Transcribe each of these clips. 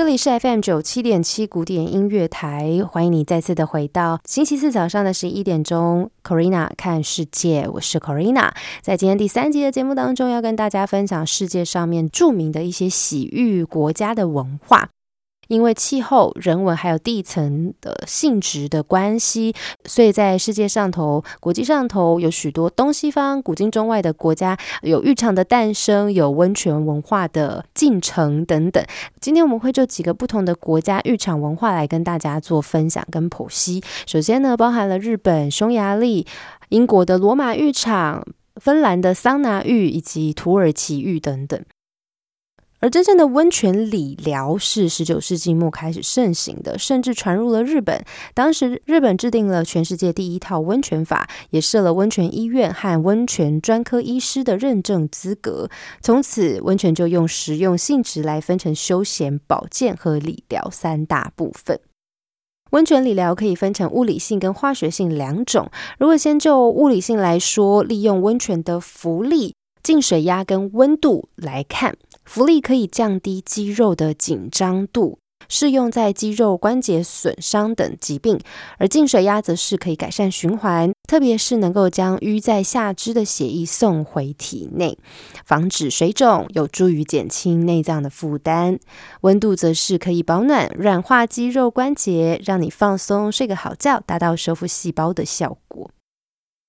这里是 FM 九七点七古典音乐台，欢迎你再次的回到星期四早上的十一点钟，Corina 看世界，我是 Corina，在今天第三集的节目当中，要跟大家分享世界上面著名的一些洗浴国家的文化。因为气候、人文还有地层的性质的关系，所以在世界上头、国际上头有许多东西方、古今中外的国家有浴场的诞生，有温泉文化的进程等等。今天我们会就几个不同的国家浴场文化来跟大家做分享跟剖析。首先呢，包含了日本匈牙利、英国的罗马浴场、芬兰的桑拿浴以及土耳其浴等等。而真正的温泉理疗是十九世纪末开始盛行的，甚至传入了日本。当时日本制定了全世界第一套温泉法，也设了温泉医院和温泉专科医师的认证资格。从此，温泉就用实用性质来分成休闲、保健和理疗三大部分。温泉理疗可以分成物理性跟化学性两种。如果先就物理性来说，利用温泉的浮力。进水压跟温度来看，浮力可以降低肌肉的紧张度，适用在肌肉关节损伤等疾病；而进水压则是可以改善循环，特别是能够将淤在下肢的血液送回体内，防止水肿，有助于减轻内脏的负担。温度则是可以保暖、软化肌肉关节，让你放松、睡个好觉，达到修复细胞的效果。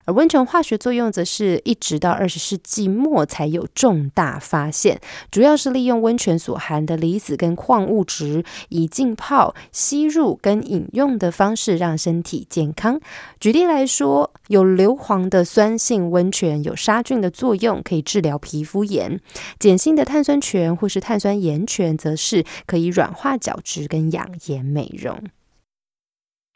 而温泉化学作用则是一直到二十世纪末才有重大发现，主要是利用温泉所含的离子跟矿物质，以浸泡、吸入跟饮用的方式让身体健康。举例来说，有硫磺的酸性温泉有杀菌的作用，可以治疗皮肤炎；碱性的碳酸泉或是碳酸盐泉，则是可以软化角质跟养颜美容。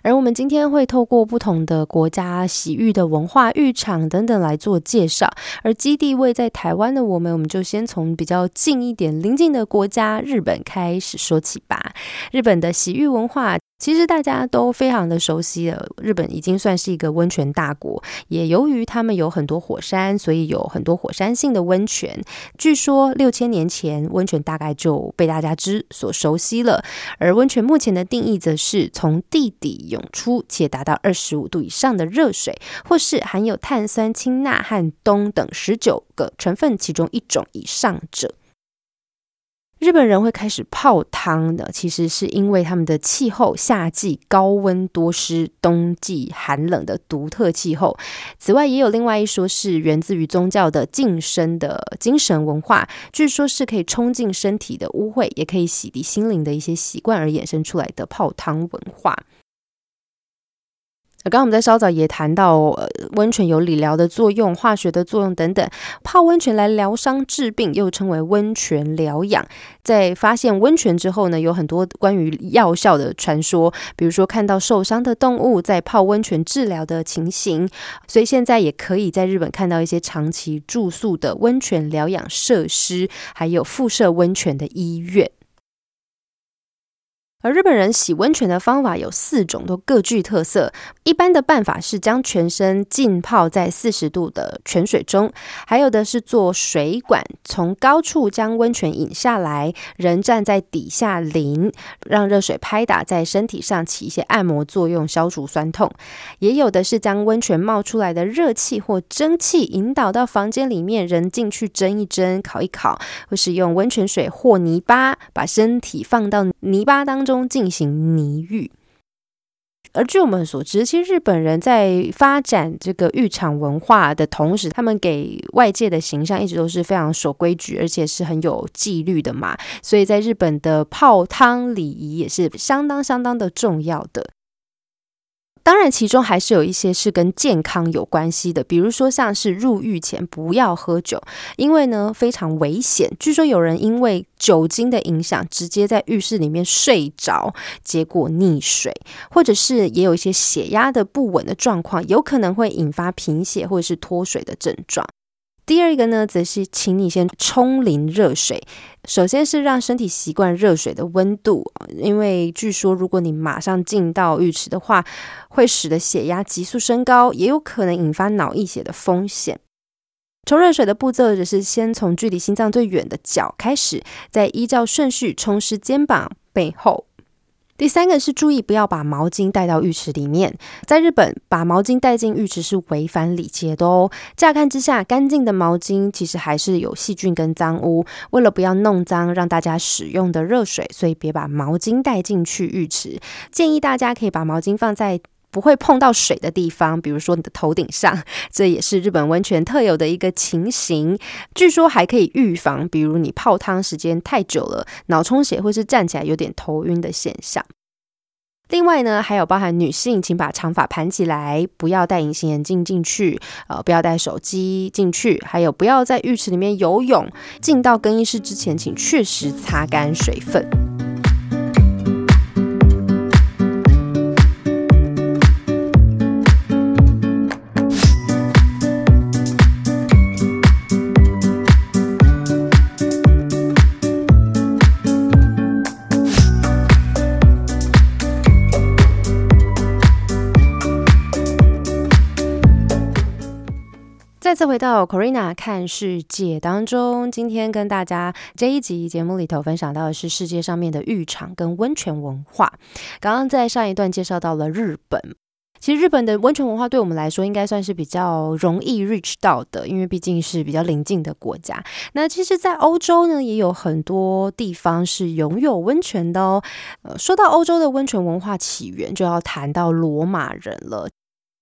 而我们今天会透过不同的国家洗浴的文化、浴场等等来做介绍。而基地位在台湾的我们，我们就先从比较近一点、邻近的国家日本开始说起吧。日本的洗浴文化。其实大家都非常的熟悉了，日本已经算是一个温泉大国，也由于他们有很多火山，所以有很多火山性的温泉。据说六千年前，温泉大概就被大家知所熟悉了。而温泉目前的定义，则是从地底涌出且达到二十五度以上的热水，或是含有碳酸氢钠和氡等十九个成分其中一种以上者。日本人会开始泡汤的，其实是因为他们的气候，夏季高温多湿，冬季寒冷的独特气候。此外，也有另外一说是源自于宗教的晋升的精神文化，据说是可以冲进身体的污秽，也可以洗涤心灵的一些习惯而衍生出来的泡汤文化。刚刚我们在稍早也谈到，呃，温泉有理疗的作用、化学的作用等等。泡温泉来疗伤治病，又称为温泉疗养。在发现温泉之后呢，有很多关于药效的传说，比如说看到受伤的动物在泡温泉治疗的情形。所以现在也可以在日本看到一些长期住宿的温泉疗养设施，还有附设温泉的医院。而日本人洗温泉的方法有四种，都各具特色。一般的办法是将全身浸泡在四十度的泉水中，还有的是做水管，从高处将温泉引下来，人站在底下淋，让热水拍打在身体上，起一些按摩作用，消除酸痛。也有的是将温泉冒出来的热气或蒸汽引导到房间里面，人进去蒸一蒸、烤一烤，或是用温泉水或泥巴把身体放到泥巴当中。中进行泥浴，而据我们所知，其实日本人在发展这个浴场文化的同时，他们给外界的形象一直都是非常守规矩，而且是很有纪律的嘛。所以在日本的泡汤礼仪也是相当相当的重要的。当然，其中还是有一些是跟健康有关系的，比如说像是入狱前不要喝酒，因为呢非常危险。据说有人因为酒精的影响，直接在浴室里面睡着，结果溺水，或者是也有一些血压的不稳的状况，有可能会引发贫血或者是脱水的症状。第二个呢，则是请你先冲淋热水。首先是让身体习惯热水的温度，因为据说如果你马上进到浴池的话，会使得血压急速升高，也有可能引发脑溢血的风险。冲热水的步骤则是先从距离心脏最远的脚开始，再依照顺序冲湿肩膀、背后。第三个是注意不要把毛巾带到浴池里面。在日本，把毛巾带进浴池是违反礼节的哦。乍看之下，干净的毛巾其实还是有细菌跟脏污。为了不要弄脏让大家使用的热水，所以别把毛巾带进去浴池。建议大家可以把毛巾放在。不会碰到水的地方，比如说你的头顶上，这也是日本温泉特有的一个情形。据说还可以预防，比如你泡汤时间太久了，脑充血或是站起来有点头晕的现象。另外呢，还有包含女性，请把长发盘起来，不要戴隐形眼镜进去，呃，不要带手机进去，还有不要在浴池里面游泳。进到更衣室之前，请确实擦干水分。再次回到 Corina 看世界当中，今天跟大家这一集节目里头分享到的是世界上面的浴场跟温泉文化。刚刚在上一段介绍到了日本，其实日本的温泉文化对我们来说应该算是比较容易 reach 到的，因为毕竟是比较邻近的国家。那其实，在欧洲呢，也有很多地方是拥有温泉的哦。呃，说到欧洲的温泉文化起源，就要谈到罗马人了。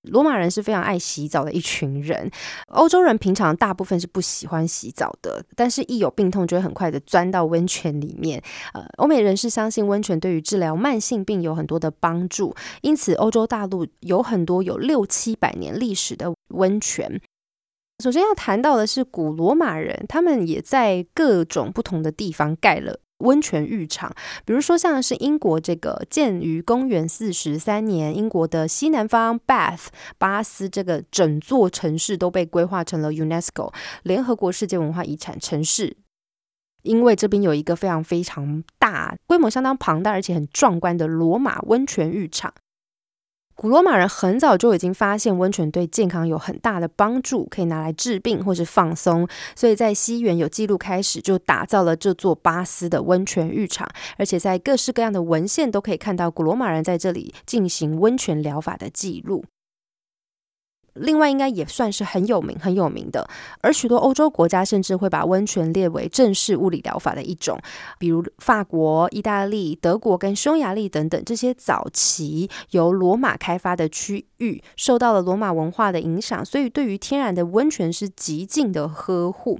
罗马人是非常爱洗澡的一群人。欧洲人平常大部分是不喜欢洗澡的，但是一有病痛就会很快的钻到温泉里面。呃，欧美人士相信温泉对于治疗慢性病有很多的帮助，因此欧洲大陆有很多有六七百年历史的温泉。首先要谈到的是古罗马人，他们也在各种不同的地方盖了。温泉浴场，比如说像是英国这个建于公元四十三年，英国的西南方 Bath 巴斯这个整座城市都被规划成了 UNESCO 联合国世界文化遗产城市，因为这边有一个非常非常大、规模相当庞大而且很壮观的罗马温泉浴场。古罗马人很早就已经发现温泉对健康有很大的帮助，可以拿来治病或是放松，所以在西元有记录开始就打造了这座巴斯的温泉浴场，而且在各式各样的文献都可以看到古罗马人在这里进行温泉疗法的记录。另外，应该也算是很有名、很有名的。而许多欧洲国家甚至会把温泉列为正式物理疗法的一种，比如法国、意大利、德国跟匈牙利等等这些早期由罗马开发的区域，受到了罗马文化的影响，所以对于天然的温泉是极尽的呵护。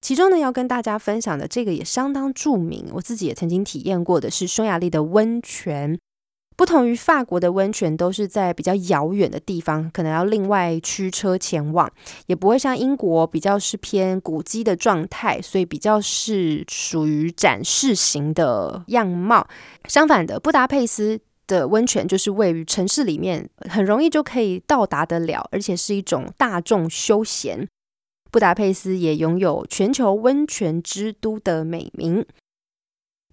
其中呢，要跟大家分享的这个也相当著名，我自己也曾经体验过的是匈牙利的温泉。不同于法国的温泉，都是在比较遥远的地方，可能要另外驱车前往，也不会像英国比较是偏古迹的状态，所以比较是属于展示型的样貌。相反的，布达佩斯的温泉就是位于城市里面，很容易就可以到达得了，而且是一种大众休闲。布达佩斯也拥有全球温泉之都的美名。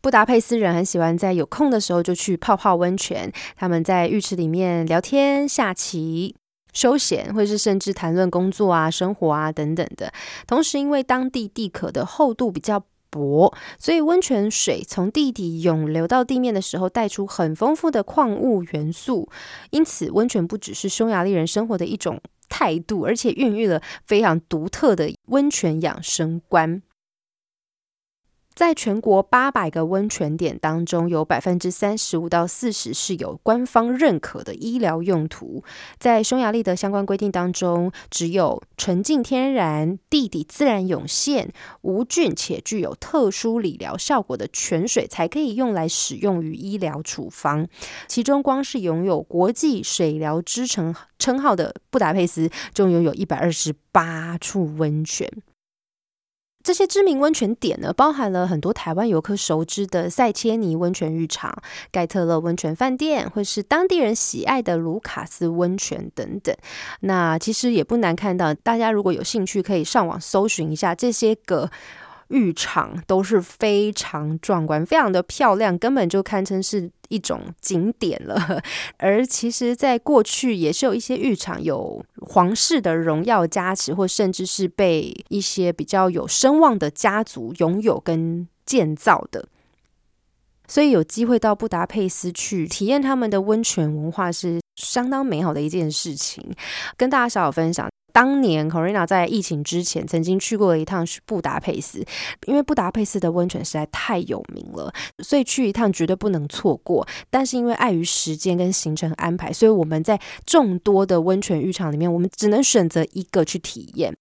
布达佩斯人很喜欢在有空的时候就去泡泡温泉，他们在浴池里面聊天、下棋、休闲，或是甚至谈论工作啊、生活啊等等的。同时，因为当地地壳的厚度比较薄，所以温泉水从地底涌流到地面的时候，带出很丰富的矿物元素。因此，温泉不只是匈牙利人生活的一种态度，而且孕育了非常独特的温泉养生观。在全国八百个温泉点当中，有百分之三十五到四十是有官方认可的医疗用途。在匈牙利的相关规定当中，只有纯净天然、地底自然涌现、无菌且具有特殊理疗效果的泉水，才可以用来使用于医疗处方。其中，光是拥有国际水疗之城称号的布达佩斯，就拥有一百二十八处温泉。这些知名温泉点呢，包含了很多台湾游客熟知的塞切尼温泉浴场、盖特勒温泉饭店，或是当地人喜爱的卢卡斯温泉等等。那其实也不难看到，大家如果有兴趣，可以上网搜寻一下这些个。浴场都是非常壮观，非常的漂亮，根本就堪称是一种景点了。而其实，在过去也是有一些浴场有皇室的荣耀加持，或甚至是被一些比较有声望的家族拥有跟建造的。所以有机会到布达佩斯去体验他们的温泉文化，是相当美好的一件事情，跟大家小小分享。当年 Corina 在疫情之前曾经去过了一趟布达佩斯，因为布达佩斯的温泉实在太有名了，所以去一趟绝对不能错过。但是因为碍于时间跟行程安排，所以我们在众多的温泉浴场里面，我们只能选择一个去体验。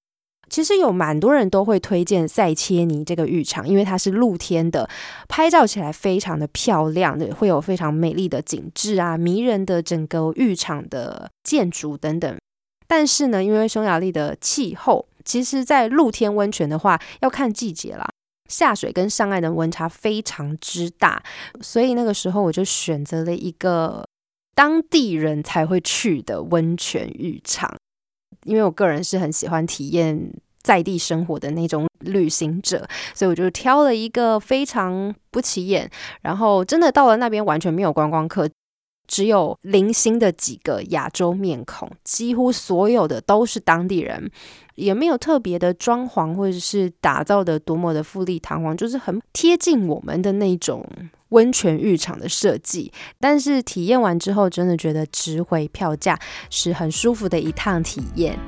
其实有蛮多人都会推荐塞切尼这个浴场，因为它是露天的，拍照起来非常的漂亮，的会有非常美丽的景致啊，迷人的整个浴场的建筑等等。但是呢，因为匈牙利的气候，其实，在露天温泉的话，要看季节啦，下水跟上岸的温差非常之大，所以那个时候我就选择了一个当地人才会去的温泉浴场，因为我个人是很喜欢体验在地生活的那种旅行者，所以我就挑了一个非常不起眼，然后真的到了那边完全没有观光客。只有零星的几个亚洲面孔，几乎所有的都是当地人，也没有特别的装潢或者是打造的多么的富丽堂皇，就是很贴近我们的那种温泉浴场的设计。但是体验完之后，真的觉得值回票价，是很舒服的一趟体验。